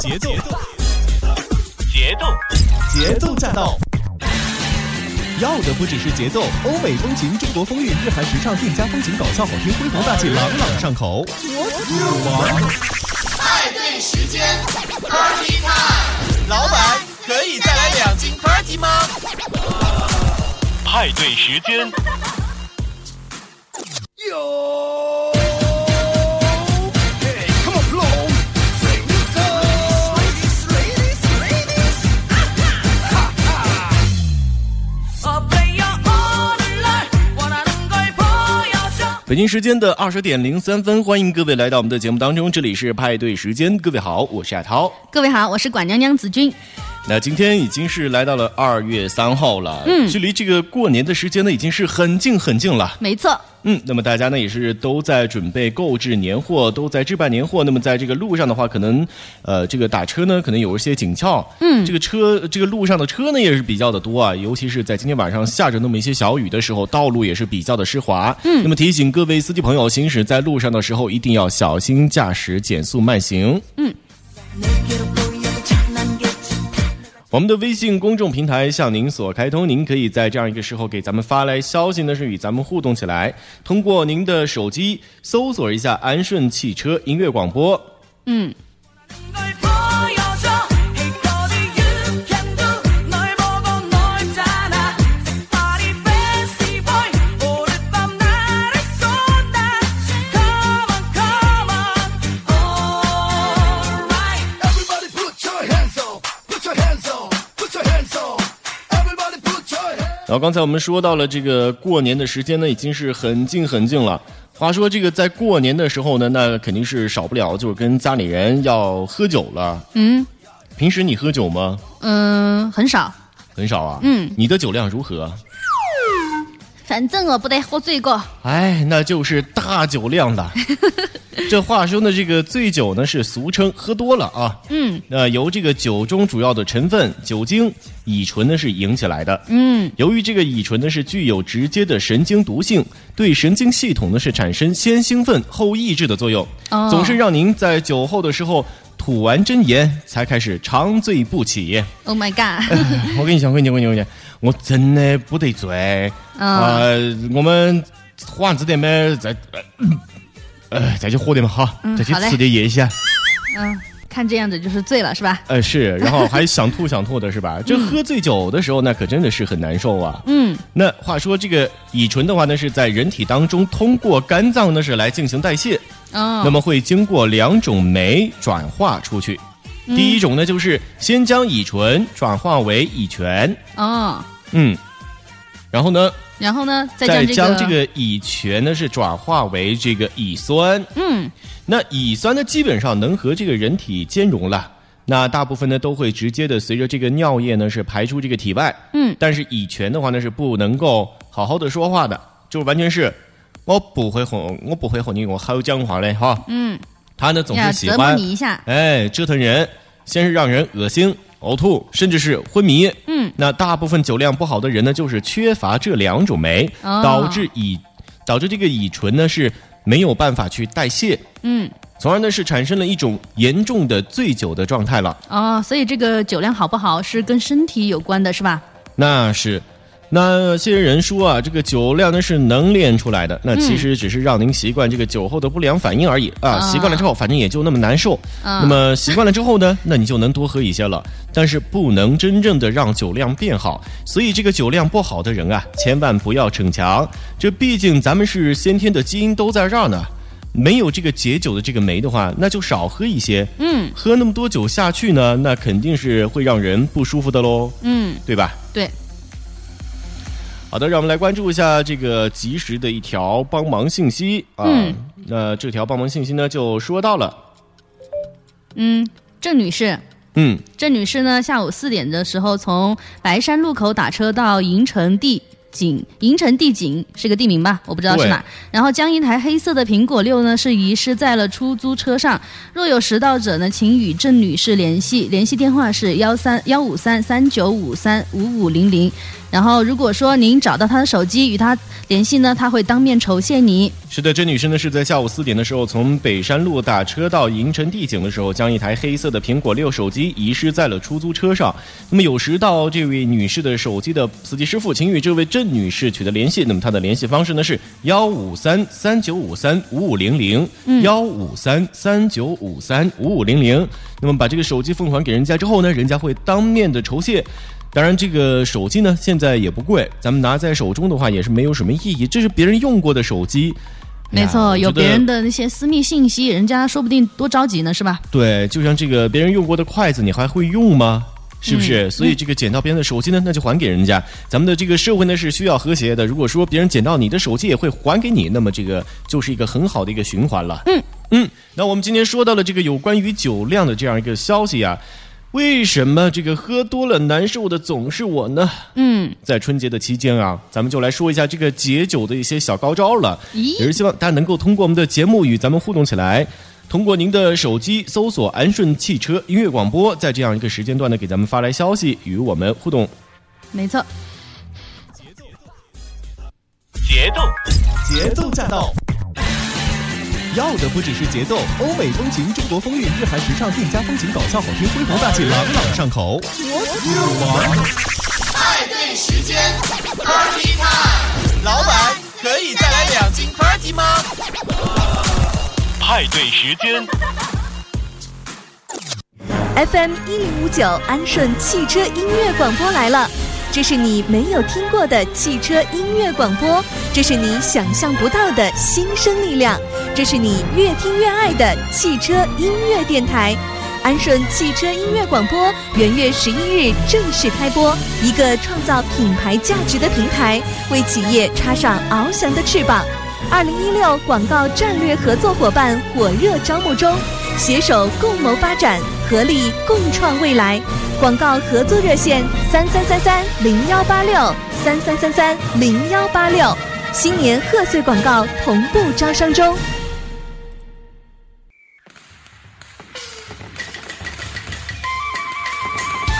节奏，节奏，节奏驾到！要的不只是节奏，欧美风情、中国风韵、日韩时尚、店家风情、搞笑好听、恢弘大气、朗朗上口。派对时间，Party time！老板，可以再来两斤 Party 吗？派对时间。有。北京时间的二十点零三分，欢迎各位来到我们的节目当中，这里是派对时间。各位好，我是亚涛。各位好，我是管娘娘子君。那今天已经是来到了二月三号了，嗯，距离这个过年的时间呢，已经是很近很近了。没错。嗯，那么大家呢也是都在准备购置年货，都在置办年货。那么在这个路上的话，可能呃这个打车呢可能有一些紧俏。嗯，这个车这个路上的车呢也是比较的多啊，尤其是在今天晚上下着那么一些小雨的时候，道路也是比较的湿滑。嗯，那么提醒各位司机朋友，行驶在路上的时候一定要小心驾驶，减速慢行。嗯。我们的微信公众平台向您所开通，您可以在这样一个时候给咱们发来消息呢，是与咱们互动起来。通过您的手机搜索一下安顺汽车音乐广播。嗯。然后刚才我们说到了这个过年的时间呢，已经是很近很近了。话说这个在过年的时候呢，那肯定是少不了就是跟家里人要喝酒了。嗯，平时你喝酒吗？嗯，很少。很少啊。嗯，你的酒量如何？反正我不得喝醉过。哎，那就是大酒量了。这话说呢，这个醉酒呢是俗称喝多了啊。嗯。那由这个酒中主要的成分酒精、乙醇呢是引起来的。嗯。由于这个乙醇呢是具有直接的神经毒性，对神经系统呢是产生先兴奋后抑制的作用。哦。总是让您在酒后的时候吐完真言才开始长醉不起。Oh my god！我跟你讲，我跟你讲，我跟你讲。我真的不得醉，呃，我们喝完这点嘛，再呃再去喝点嘛哈，再去吃点夜宵。嗯，看这样子就是醉了是吧？呃是，然后还想吐想吐的是吧？这喝醉酒的时候那可真的是很难受啊。嗯，那话说这个乙醇的话呢，是在人体当中通过肝脏呢是来进行代谢，哦，那么会经过两种酶转化出去。第一种呢，就是先将乙醇转化为乙醛。哦，嗯，然后呢？然后呢？再将这个乙醛呢是转化为这个乙酸。嗯，那乙酸呢基本上能和这个人体兼容了。那大部分呢都会直接的随着这个尿液呢是排出这个体外。嗯，但是乙醛的话呢是不能够好好的说话的，就完全是我不会哄我不会哄你我好讲话嘞哈。嗯。他呢总是喜欢你一下，哎，折腾人，先是让人恶心、呕吐，甚至是昏迷。嗯，那大部分酒量不好的人呢，就是缺乏这两种酶，导致乙导致这个乙醇呢是没有办法去代谢。嗯，从而呢是产生了一种严重的醉酒的状态了。哦，所以这个酒量好不好是跟身体有关的，是吧？那是。那些人说啊，这个酒量呢是能练出来的，那其实只是让您习惯这个酒后的不良反应而已啊。习惯了之后，反正也就那么难受。那么习惯了之后呢，那你就能多喝一些了。但是不能真正的让酒量变好，所以这个酒量不好的人啊，千万不要逞强。这毕竟咱们是先天的基因都在这儿呢，没有这个解酒的这个酶的话，那就少喝一些。嗯，喝那么多酒下去呢，那肯定是会让人不舒服的喽。嗯，对吧？对。好的，让我们来关注一下这个及时的一条帮忙信息啊。那这条帮忙信息呢，就说到了，嗯，郑女士，嗯，郑女士呢，下午四点的时候从白山路口打车到银城地景银城地景是个地名吧？我不知道是哪。然后将一台黑色的苹果六呢，是遗失在了出租车上。若有拾到者呢，请与郑女士联系，联系电话是幺三幺五三三九五三五五零零。然后，如果说您找到他的手机与他联系呢，他会当面酬谢你。是的，这女士呢是在下午四点的时候从北山路打车到银城地景的时候，将一台黑色的苹果六手机遗失在了出租车上。那么有时到这位女士的手机的司机师傅，请与这位郑女士取得联系。那么她的联系方式呢是幺五三三九五三五五零零，幺五三三九五三五五零零。那么把这个手机奉还给人家之后呢，人家会当面的酬谢。当然，这个手机呢，现在也不贵，咱们拿在手中的话也是没有什么意义。这是别人用过的手机，没错，有别人的那些私密信息，人家说不定多着急呢，是吧？对，就像这个别人用过的筷子，你还会用吗？是不是？所以这个捡到别人的手机呢，那就还给人家。咱们的这个社会呢是需要和谐的。如果说别人捡到你的手机也会还给你，那么这个就是一个很好的一个循环了。嗯嗯。那我们今天说到了这个有关于酒量的这样一个消息啊。为什么这个喝多了难受的总是我呢？嗯，在春节的期间啊，咱们就来说一下这个解酒的一些小高招了。咦，也是希望大家能够通过我们的节目与咱们互动起来。通过您的手机搜索“安顺汽车音乐广播”，在这样一个时间段呢，给咱们发来消息与我们互动。没错，节奏，节奏驾到。要的不只是节奏，欧美风情、中国风韵、日韩时尚、店家风情、搞笑好听、恢弘大气、朗朗上口。派对时间，Party time！老板，可以再来两斤 Party 吗？派对时间，FM 一零五九安顺汽车音乐广播来了。这是你没有听过的汽车音乐广播，这是你想象不到的新生力量，这是你越听越爱的汽车音乐电台——安顺汽车音乐广播。元月十一日正式开播，一个创造品牌价值的平台，为企业插上翱翔的翅膀。二零一六广告战略合作伙伴火热招募中，携手共谋发展，合力共创未来。广告合作热线：三三三三零幺八六三三三三零幺八六。新年贺岁广告同步招商中。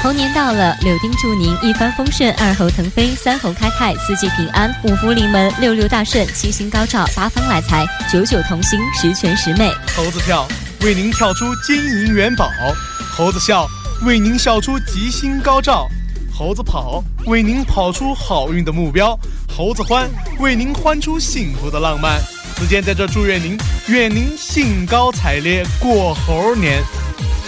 猴年到了，柳丁祝您一帆风顺，二猴腾飞，三猴开泰，四季平安，五福临门，六六大顺，七星高照，八方来财，九九同心，十全十美。猴子跳，为您跳出金银元宝；猴子笑。为您笑出吉星高照，猴子跑，为您跑出好运的目标；猴子欢，为您欢出幸福的浪漫。子健在这祝愿您，愿您兴高采烈过猴年。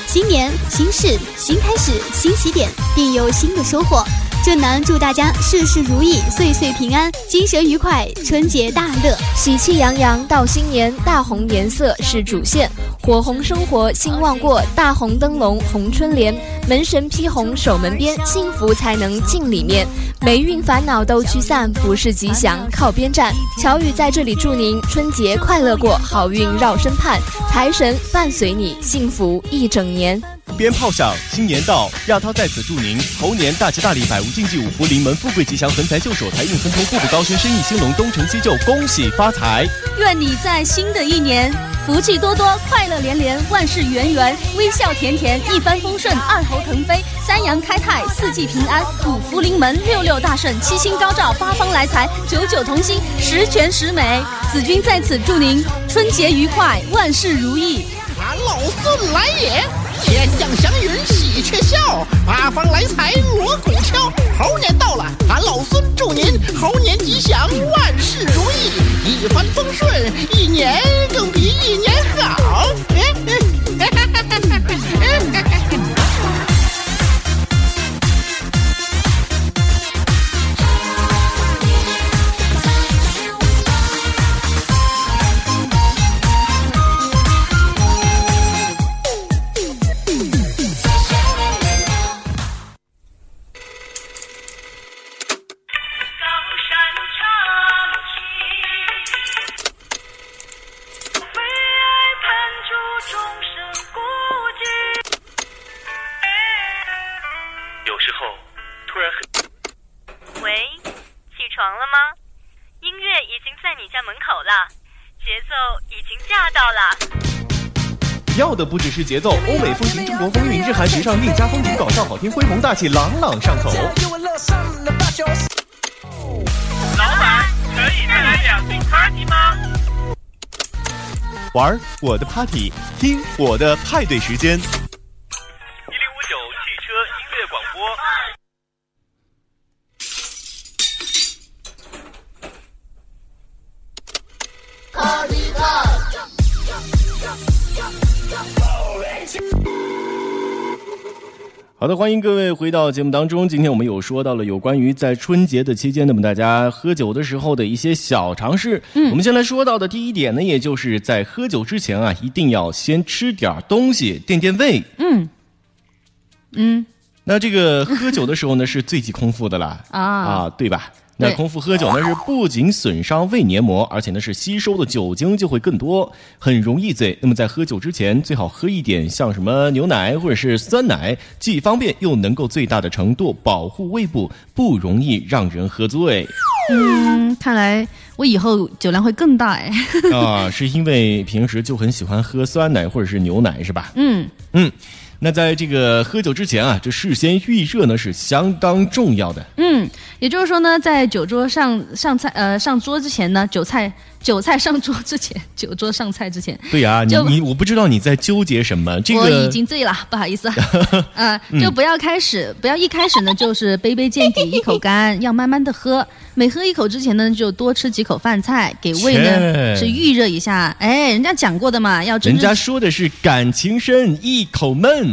新年新事新开始新起点，定有新的收获。正南祝大家事事如意，岁岁平安，精神愉快，春节大乐，喜气洋洋到新年。大红颜色是主线。火红生活兴旺过，大红灯笼红春联，门神披红守门边，幸福才能进里面，霉运烦恼都驱散，不是吉祥靠边站。乔宇在这里祝您春节快乐过，好运绕身畔，财神伴随你，幸福一整年。鞭炮响，新年到！亚涛在此祝您猴年大吉大利，百无禁忌，五福临门，富贵吉祥，横财就手，财运亨通，步步高升，生意兴隆，东成西就，恭喜发财！愿你在新的一年福气多多，快乐连连，万事圆圆，微笑甜甜，一帆风顺，二猴腾飞，三阳开泰，四季平安，五福临门，六六大顺，七星高照，八方来财，九九同心，十全十美。子君在此祝您春节愉快，万事如意。俺老孙来也！天降祥云喜鹊笑，八方来财锣鼓敲。猴年到了，俺老孙祝您猴年吉祥，万事如意，一帆风顺，一年更比一年好。哈哈哈哈哈哈已经驾到了。要的不只是节奏，欧美风情、中国风韵，日韩时尚，宁家风情，搞笑好听，恢宏大气，朗朗上口。老板，可以再来两瓶 party 吗？玩我的 party，听我的派对时间。好的，欢迎各位回到节目当中。今天我们有说到了有关于在春节的期间，那么大家喝酒的时候的一些小常识。嗯，我们先来说到的第一点呢，也就是在喝酒之前啊，一定要先吃点东西垫垫胃。嗯嗯，那这个喝酒的时候呢，是最忌空腹的啦。啊啊，对吧？那空腹喝酒呢，是不仅损伤胃黏膜，而且呢是吸收的酒精就会更多，很容易醉。那么在喝酒之前，最好喝一点像什么牛奶或者是酸奶，既方便又能够最大的程度保护胃部，不容易让人喝醉。嗯，看来我以后酒量会更大哎。啊，是因为平时就很喜欢喝酸奶或者是牛奶是吧？嗯嗯。那在这个喝酒之前啊，这事先预热呢是相当重要的。嗯，也就是说呢，在酒桌上上菜呃上桌之前呢，酒菜酒菜上桌之前，酒桌上菜之前。对呀，你你我不知道你在纠结什么。这个我已经醉了，不好意思。啊，就不要开始，不要一开始呢就是杯杯见底，一口干，要慢慢的喝。每喝一口之前呢，就多吃几口饭菜，给胃呢是预热一下。哎，人家讲过的嘛，要人家说的是感情深，一口闷。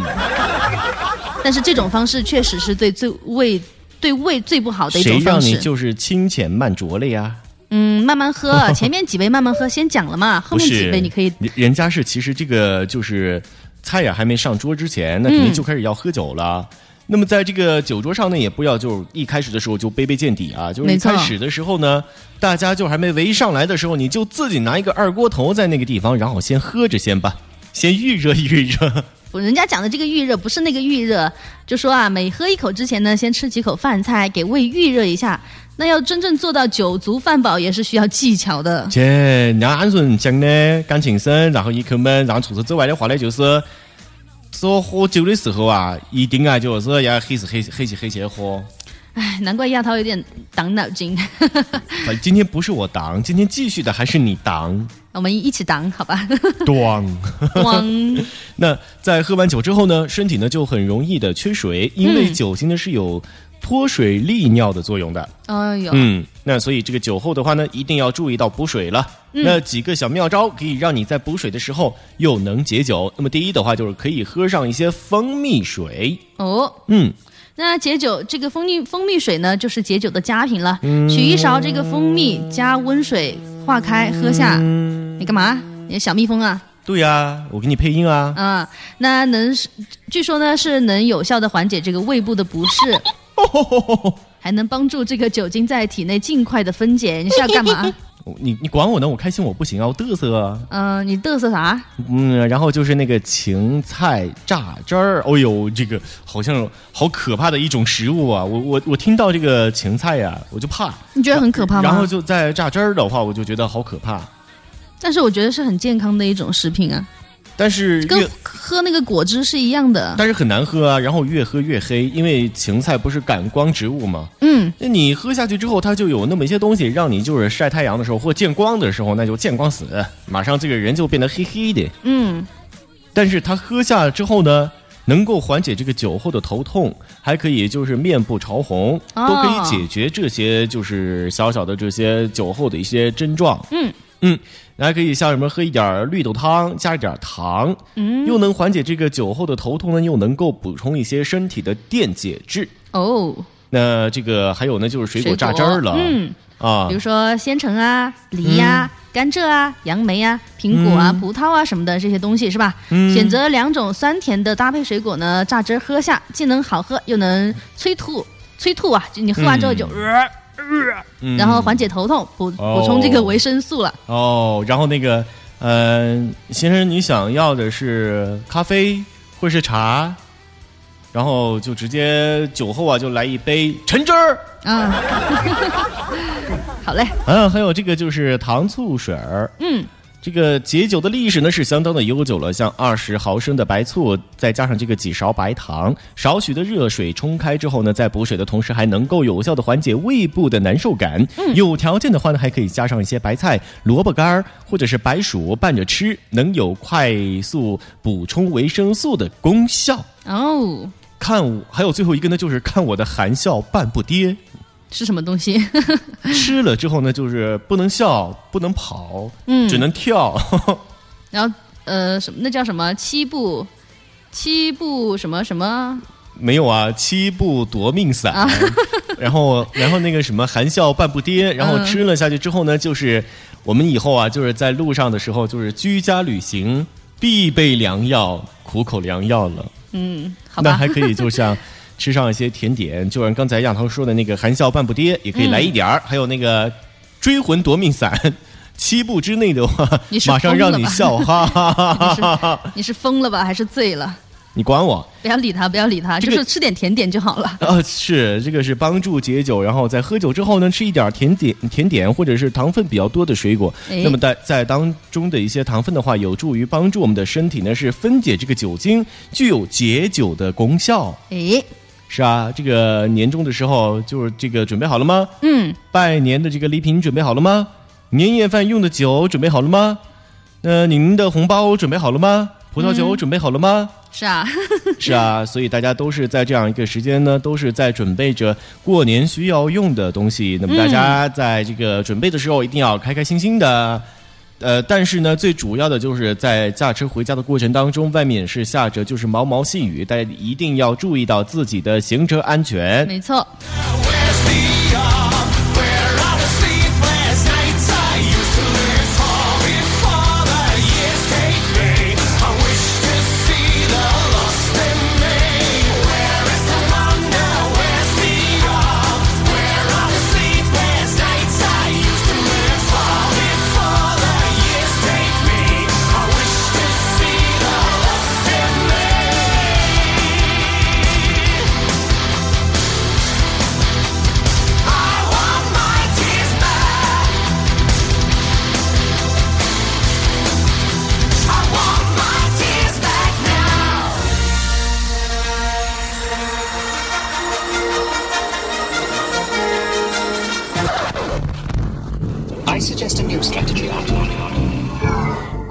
但是这种方式确实是对最胃对胃最不好的一种方式。谁让你就是清浅慢酌了呀？嗯，慢慢喝，前面几杯慢慢喝，先讲了嘛，后面几杯你可以。人家是其实这个就是菜呀还没上桌之前，那肯定就开始要喝酒了。那么在这个酒桌上呢，也不要就一开始的时候就杯杯见底啊，就是一开始的时候呢，大家就还没围上来的时候，你就自己拿一个二锅头在那个地方，然后先喝着先吧，先预热预热。人家讲的这个预热不是那个预热，就说啊，每喝一口之前呢，先吃几口饭菜，给胃预热一下。那要真正做到酒足饭饱，也是需要技巧的。切，人家安顺讲的感情深，然后一口闷，然后除此之外的话呢，就是说喝酒的时候啊，一定啊就是要黑是黑黑起黑起喝。哎，难怪亚涛有点挡脑筋。今天不是我挡，今天继续的还是你挡。我们一起挡，好吧？咣咣。那在喝完酒之后呢，身体呢就很容易的缺水，因为酒精呢是有脱水利尿的作用的。哎呦，嗯，那所以这个酒后的话呢，一定要注意到补水了。那几个小妙招可以让你在补水的时候又能解酒。那么第一的话就是可以喝上一些蜂蜜水。哦，嗯。那解酒这个蜂蜜蜂蜜水呢，就是解酒的佳品了。取一勺这个蜂蜜，加温水化开喝下。你干嘛？你小蜜蜂啊？对呀，我给你配音啊。啊，那能，据说呢是能有效的缓解这个胃部的不适，还能帮助这个酒精在体内尽快的分解。你是要干嘛？你你管我呢？我开心我不行啊！我嘚瑟啊。嗯，你嘚瑟啥？嗯，然后就是那个芹菜榨汁儿。哦呦，这个好像好可怕的一种食物啊！我我我听到这个芹菜呀，我就怕。你觉得很可怕吗？然后就在榨汁儿的话，我就觉得好可怕。但是我觉得是很健康的一种食品啊。但是跟喝那个果汁是一样的，但是很难喝啊。然后越喝越黑，因为芹菜不是感光植物吗？嗯，那你喝下去之后，它就有那么一些东西，让你就是晒太阳的时候或见光的时候，那就见光死，马上这个人就变得黑黑的。嗯，但是它喝下之后呢，能够缓解这个酒后的头痛，还可以就是面部潮红，都可以解决这些就是小小的这些酒后的一些症状。嗯嗯。还可以像什么喝一点绿豆汤，加一点糖，嗯，又能缓解这个酒后的头痛呢，又能够补充一些身体的电解质。哦，那这个还有呢，就是水果榨汁儿了，嗯啊，比如说鲜橙啊、梨呀、甘蔗啊、杨梅啊、苹果啊、葡萄啊什么的这些东西是吧？嗯，选择两种酸甜的搭配水果呢，榨汁喝下，既能好喝又能催吐，催吐啊！就你喝完之后就。然后缓解头痛，补补充这个维生素了。哦，然后那个，嗯，先生，你想要的是咖啡或是茶？然后就直接酒后啊，就来一杯橙汁儿。啊，好嘞。啊，还有这个就是糖醋水儿。嗯。这个解酒的历史呢是相当的悠久了，像二十毫升的白醋，再加上这个几勺白糖，少许的热水冲开之后呢，在补水的同时还能够有效的缓解胃部的难受感。嗯、有条件的话呢，还可以加上一些白菜、萝卜干儿或者是白薯拌着吃，能有快速补充维生素的功效。哦，看我还有最后一个呢，就是看我的含笑半步跌。是什么东西？吃了之后呢，就是不能笑，不能跑，嗯，只能跳。然后呃，什么？那叫什么？七步，七步什么什么？没有啊，七步夺命伞。啊、然后，然后那个什么，含笑半步跌。然后吃了下去之后呢，就是我们以后啊，就是在路上的时候，就是居家旅行必备良药，苦口良药了。嗯，好吧。那还可以，就像。吃上一些甜点，就像刚才亚涛说的那个含笑半步跌，也可以来一点儿。嗯、还有那个追魂夺命散，七步之内的话，马上让你笑哈哈哈哈！你是疯了吧，还是醉了？你管我！不要理他，不要理他，这个、就是吃点甜点就好了。啊，是这个是帮助解酒，然后在喝酒之后呢，吃一点甜点、甜点或者是糖分比较多的水果。哎、那么在在当中的一些糖分的话，有助于帮助我们的身体呢是分解这个酒精，具有解酒的功效。哎。是啊，这个年终的时候，就是这个准备好了吗？嗯，拜年的这个礼品准备好了吗？年夜饭用的酒准备好了吗？那您的红包准备好了吗？葡萄酒准备好了吗？嗯、是啊，是啊，所以大家都是在这样一个时间呢，都是在准备着过年需要用的东西。那么大家在这个准备的时候，一定要开开心心的。呃，但是呢，最主要的就是在驾车回家的过程当中，外面是下着就是毛毛细雨，大家一定要注意到自己的行车安全。没错。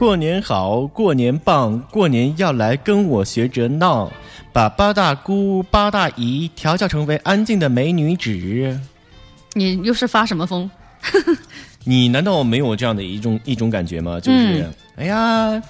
过年好，过年棒，过年要来跟我学着闹，把八大姑八大姨调教成为安静的美女子。你又是发什么疯？你难道没有这样的一种一种感觉吗？就是，嗯、哎呀，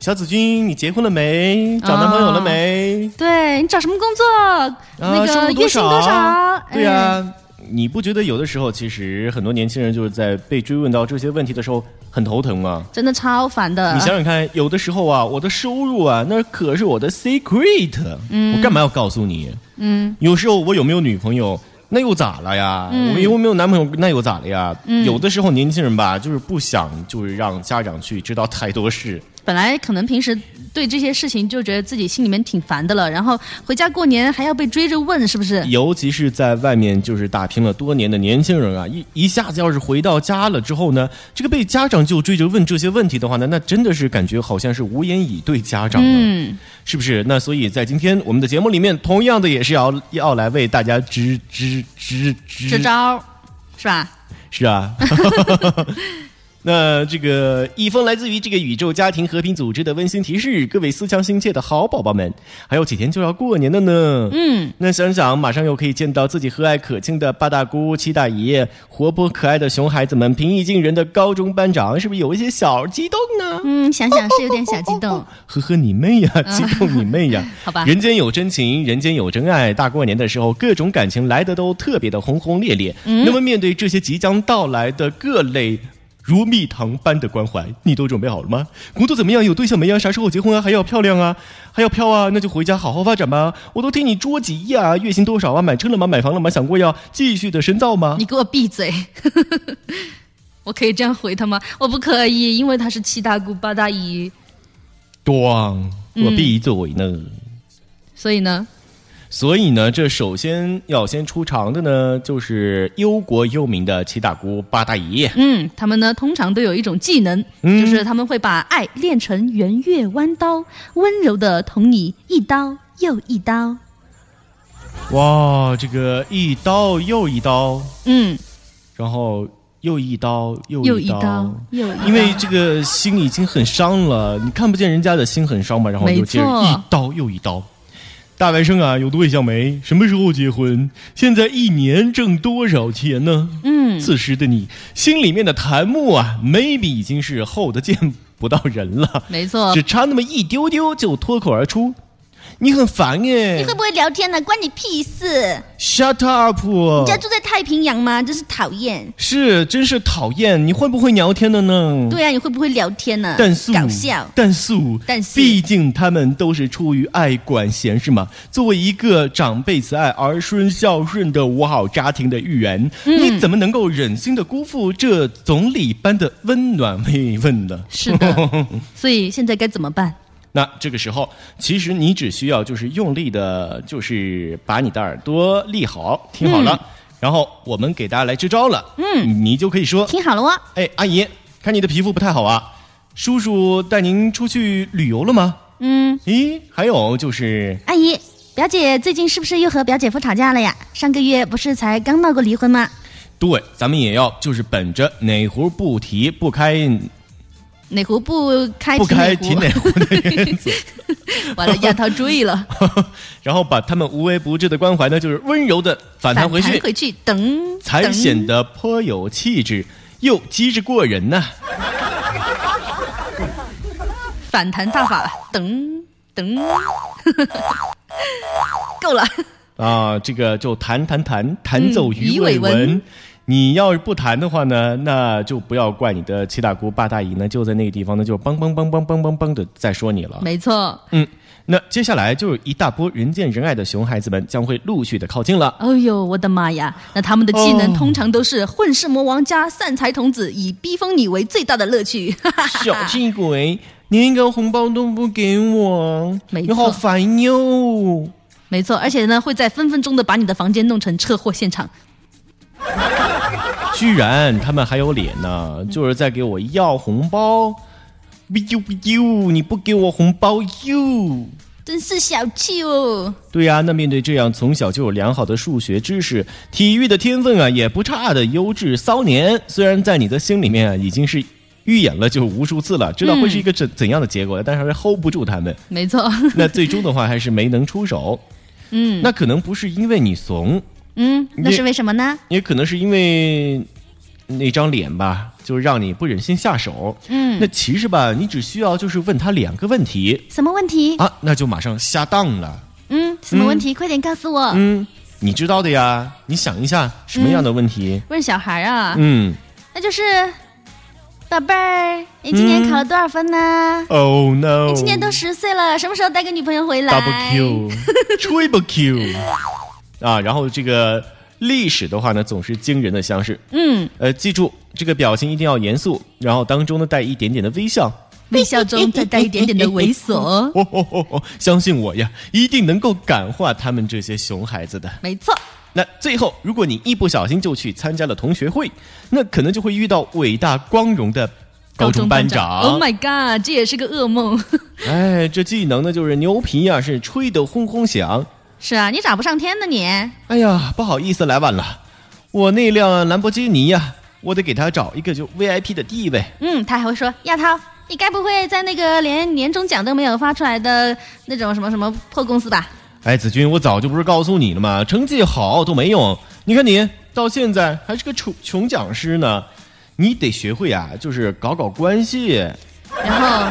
小紫君，你结婚了没？找男朋友了没？哦、对你找什么工作？啊、那个月薪多少？对呀、啊。哎你不觉得有的时候，其实很多年轻人就是在被追问到这些问题的时候很头疼吗？真的超烦的。你想想看，有的时候啊，我的收入啊，那可是我的 secret，嗯，我干嘛要告诉你？嗯，有时候我有没有女朋友，那又咋了呀？嗯、我有没有男朋友，那又咋了呀？嗯、有的时候年轻人吧，就是不想，就是让家长去知道太多事。本来可能平时对这些事情就觉得自己心里面挺烦的了，然后回家过年还要被追着问，是不是？尤其是在外面就是打拼了多年的年轻人啊，一一下子要是回到家了之后呢，这个被家长就追着问这些问题的话呢，那真的是感觉好像是无言以对家长了，嗯，是不是？那所以在今天我们的节目里面，同样的也是要要来为大家支支支支支招，是吧？是啊。那这个一封来自于这个宇宙家庭和平组织的温馨提示，各位思乡心切的好宝宝们，还有几天就要过年了呢。嗯，那想想马上又可以见到自己和蔼可亲的八大姑、七大姨，活泼可爱的熊孩子们，平易近人的高中班长，是不是有一些小激动呢？嗯，想想是有点小激动。呵呵，你妹呀，激动你妹呀！好吧，人间有真情，人间有真爱。大过年的时候，各种感情来的都特别的轰轰烈烈。嗯、那么面对这些即将到来的各类。如蜜糖般的关怀，你都准备好了吗？工作怎么样？有对象没呀？啥时候结婚啊？还要漂亮啊？还要飘啊？那就回家好好发展吧。我都替你着急呀！月薪多少啊？买车了吗？买房了吗？想过要继续的深造吗？你给我闭嘴！我可以这样回他吗？我不可以，因为他是七大姑八大姨。咣！我闭嘴呢、嗯。所以呢？所以呢，这首先要先出场的呢，就是忧国忧民的七大姑八大姨。嗯，他们呢通常都有一种技能，嗯就是他们会把爱练成圆月弯刀，温柔的捅你一刀又一刀。哇，这个一刀又一刀，嗯，然后又一刀又一刀又一刀，因为这个心已经很伤了，你看不见人家的心很伤嘛，然后就接着一刀又一刀。大外甥啊，有对象没？什么时候结婚？现在一年挣多少钱呢？嗯，此时的你心里面的檀木啊，maybe 已经是厚的见不到人了，没错只差那么一丢丢就脱口而出。你很烦哎、你会不会聊天呢？关你屁事！Shut up！你家住在太平洋吗？真是讨厌。是，真是讨厌。你会不会聊天的呢？对啊，你会不会聊天呢？但是搞笑。但是但是毕竟他们都是出于爱管闲事嘛。作为一个长辈慈爱、儿孙孝顺的五好家庭的一员，嗯你怎么能够忍心的辜负这总理般的温暖慰问呢？是的所以现在该怎么办？那这个时候，其实你只需要就是用力的，就是把你的耳朵立好，听好了，然后我们给大家来支招了。嗯，你就可以说，听好了哦。哎，阿姨，看你的皮肤不太好啊，叔叔带您出去旅游了吗？嗯，咦，还有就是，阿姨，表姐最近是不是又和表姐夫吵架了呀？上个月不是才刚闹过离婚吗？对，咱们也要就是本着哪壶不提不开哪壶不开不开提提哪壶的原则，完了，让他注意了，然后把他们无微不至的关怀呢，就是温柔的反弹回去，回去，等，才显得颇有气质，又机智过人呐、反弹大法，等等，够了。啊，这个就弹弹弹，弹奏嗯鱼鱼尾。纹你要是不谈的话呢，那就不要怪你的七大姑八大姨呢，就在那个地方呢，就梆梆梆梆梆梆梆的在说你了。没错。嗯，那接下来就是一大波人见人爱的熊孩子们将会陆续的靠近了。哎呦，我的妈呀！那他们的技能哦通常都是混世魔王加散财童子，以逼疯你为最大的乐趣。小气鬼，连一个红包都不给我，没你好烦哟。没错，而且呢，会在分分钟的把你的房间弄成车祸现场。居然他们还有脸呢，就是在给我要红包，不呦不呦，你不给我红包哟。真是小气哦！对呀、那面对这样从小就有良好的数学知识、体育的天分啊，也不差的优质骚年，虽然在你的心里面啊，已经是预演了就无数次了，知道会是一个怎怎样的结果，但是还是 hold 不住他们。没错。那最终的话还是没能出手。嗯，那可能不是因为你怂，嗯，那是为什么呢？也可能是因为那张脸吧，就让你不忍心下手。嗯那其实吧，你只需要就是问他两个问题什么问题？啊，那就马上下当了。嗯，什么问题？快点告诉我。嗯，你知道的呀，你想一下什么样的问题？问小孩啊，嗯那就是，宝贝儿，你今年考了多少分呢？，Oh no，你今年都十岁了，什么时候带个女朋友回来 double Q triple Q 啊，然后这个历史的话呢，总是惊人的相似。嗯，呃，记住这个表情一定要严肃，然后当中呢带一点点的微笑。微笑中再带一点点的猥琐。哦哦哦哦，相信我呀，一定能够感化他们这些熊孩子的。没错，那最后，如果你一不小心就去参加了同学会，那可能就会遇到伟大光荣的高中班长。Oh my god，这也是个噩梦。哎，这技能呢就是牛皮呀、是吹得轰轰响。是啊，你咋不上天呢你？哎呀，不好意思，来晚了。我那辆兰博基尼呀、我得给他找一个就 VIP 的地位。嗯，他还会说亚涛，你该不会在那个连年终奖都没有发出来的那种什么什么破公司吧？哎，子君，我早就不是告诉你了吗？成绩好都没用。你看你到现在还是个穷穷讲师呢，你得学会啊，就是搞搞关系。然后，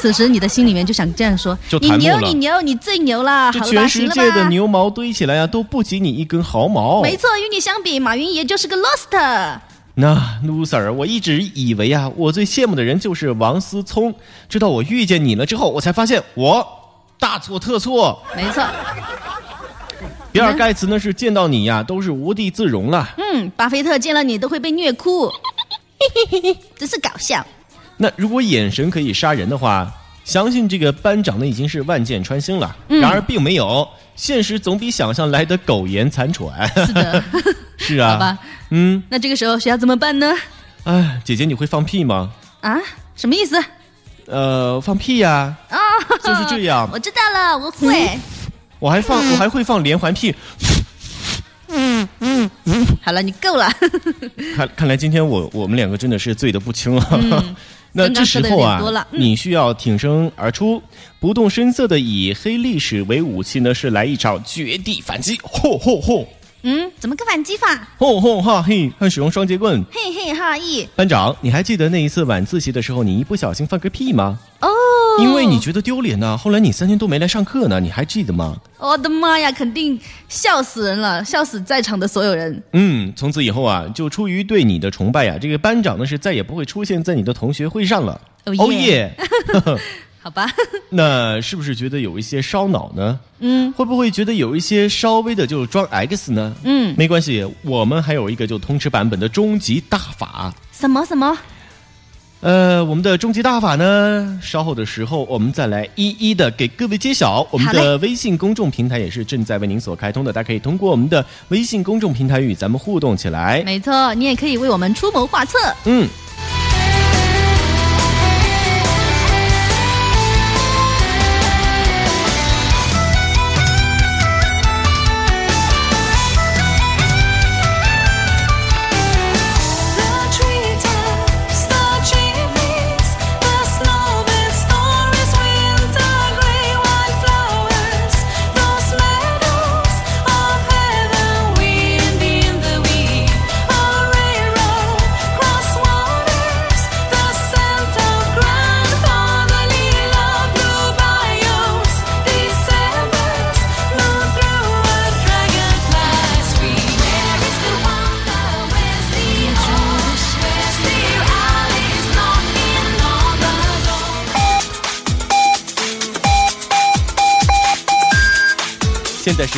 此时你的心里面就想这样说：你牛，你牛，你最牛了，全世界？的牛毛堆起来呀、都不及你一根毫毛。没错，与你相比，马云也就是个 lost。那 loser，我一直以为啊，我最羡慕的人就是王思聪。直到我遇见你了之后，我才发现我大错特错。没错，比尔盖茨呢是见到你呀、都是无地自容了。嗯，巴菲特见了你都会被虐哭，真是搞笑。那如果眼神可以杀人的话，相信这个班长呢已经是万箭穿心了，嗯然而并没有，现实总比想象来的苟延残喘。是的，是啊，好吧，嗯，那这个时候学校怎么办呢？哎，姐姐你会放屁吗？啊，什么意思？呃，放屁呀、啊，就是这样我知道了，我会。我还放，我还会放连环屁。嗯嗯嗯，好了，你够了。看看来今天我我们两个真的是醉得不轻了。嗯 那这时候啊，嗯你需要挺身而出，不动声色的以黑历史为武器呢，是来一场绝地反击。嚯嚯嚯！嗯，怎么个反击法？吼吼哈嘿，还使用双截棍。嘿嘿哈咦。班长，你还记得那一次晚自习的时候，你一不小心放个屁吗？哦。因为你觉得丢脸呢，后来你三天都没来上课呢，你还记得吗？我的妈呀，肯定笑死人了，笑死在场的所有人。嗯，从此以后啊，就出于对你的崇拜呀、这个班长呢是再也不会出现在你的同学会上了。哦耶耶！好吧，那是不是觉得有一些烧脑呢？嗯，会不会觉得有一些稍微的就装 X 呢？嗯，没关系，我们还有一个就通吃版本的终极大法。什么什么？呃，我们的终极大法呢，稍后的时候我们再来一一的给各位揭晓。我们的微信公众平台也是正在为您所开通的，大家可以通过我们的微信公众平台与咱们互动起来。没错，你也可以为我们出谋划策。嗯。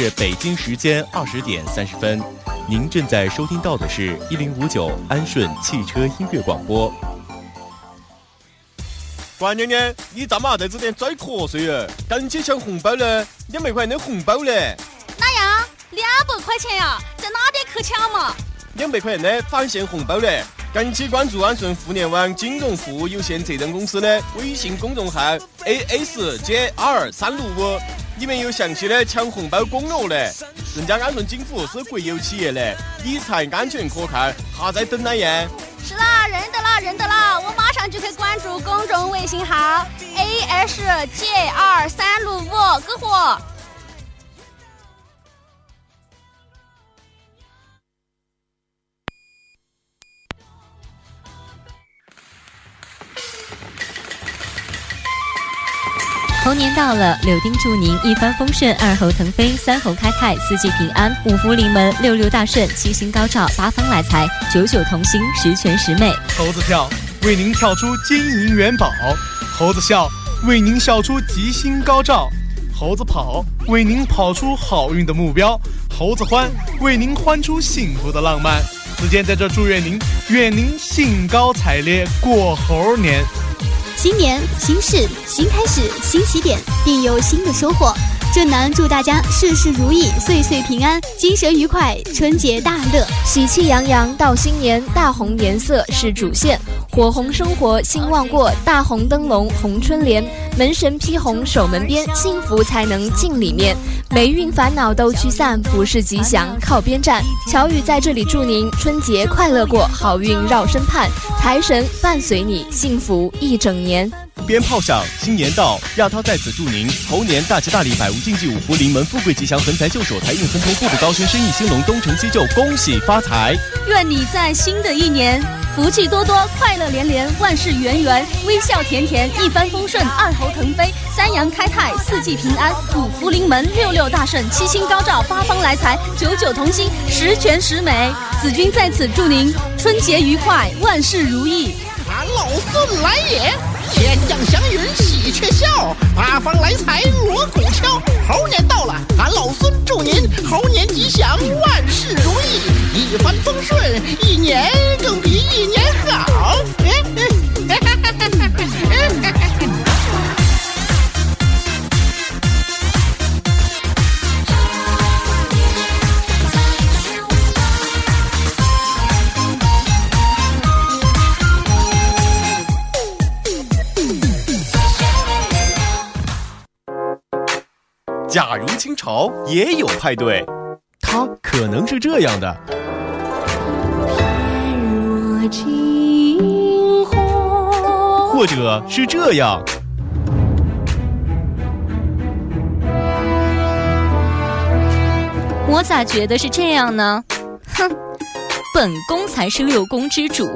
是北京时间二十点三十分，您正在收听到的是一零五九安顺汽车音乐广播。关娘娘，你咋嘛在这边拽瞌睡呀？赶紧抢红包了，两百块的红包嘞！哪样？两百块钱呀？在哪里去抢嘛？两百块钱的返现红包嘞！赶紧关注安顺互联网金融服务有限责任公司的微信公众号 A S J R 三六五，里面有详细的抢红包攻略嘞。人家安顺金服是国有企业嘞，理财安全可靠，还在等哪样？是啦，认得啦，认得啦！我马上就去关注公众微信号 A S J 二三六五，给货。年到了，柳丁祝您一帆风顺，二猴腾飞，三猴开泰，四季平安，五福临门，六六大顺，七星高照，八方来财，九九同心，十全十美。猴子跳为您跳出金银元宝，猴子笑为您笑出吉星高照，猴子跑为您跑出好运的目标，猴子欢为您欢出幸福的浪漫。子健在这祝愿您，愿您兴高采烈过猴年。新年新事新开始新起点，定有新的收获。正南祝大家事事如意，岁岁平安，精神愉快，春节大乐，喜气洋洋到新年，大红颜色是主线，火红生活兴旺过，大红灯笼红春联，门神披红守门边，幸福才能进里面，霉运烦恼都驱散，不是吉祥靠边站。乔宇在这里祝您春节快乐过，好运绕身畔，财神伴随你，幸福一整年。鞭炮响，新年到！亚涛在此祝您猴年大吉大利，百无禁忌，五福临门，富贵吉祥，横财就手，财运亨通，步步高升，生意兴隆，东成西就，恭喜发财！愿你在新的一年福气多多，快乐连连，万事圆圆，微笑甜甜，一帆风顺，二猴腾飞，三阳开泰，四季平安，五福临门，六六大顺，七星高照，八方来财，九九同心，十全十美。子君在此祝您春节愉快，万事如意。俺老孙来也！天降祥云喜鹊笑，八方来财锣鼓敲。猴年到了，俺老孙祝您猴年吉祥，万事如意，一帆风顺，一年更假如清朝也有派对，它可能是这样的。或者是这样。我咋觉得是这样呢？哼，本宫才是六宫之主。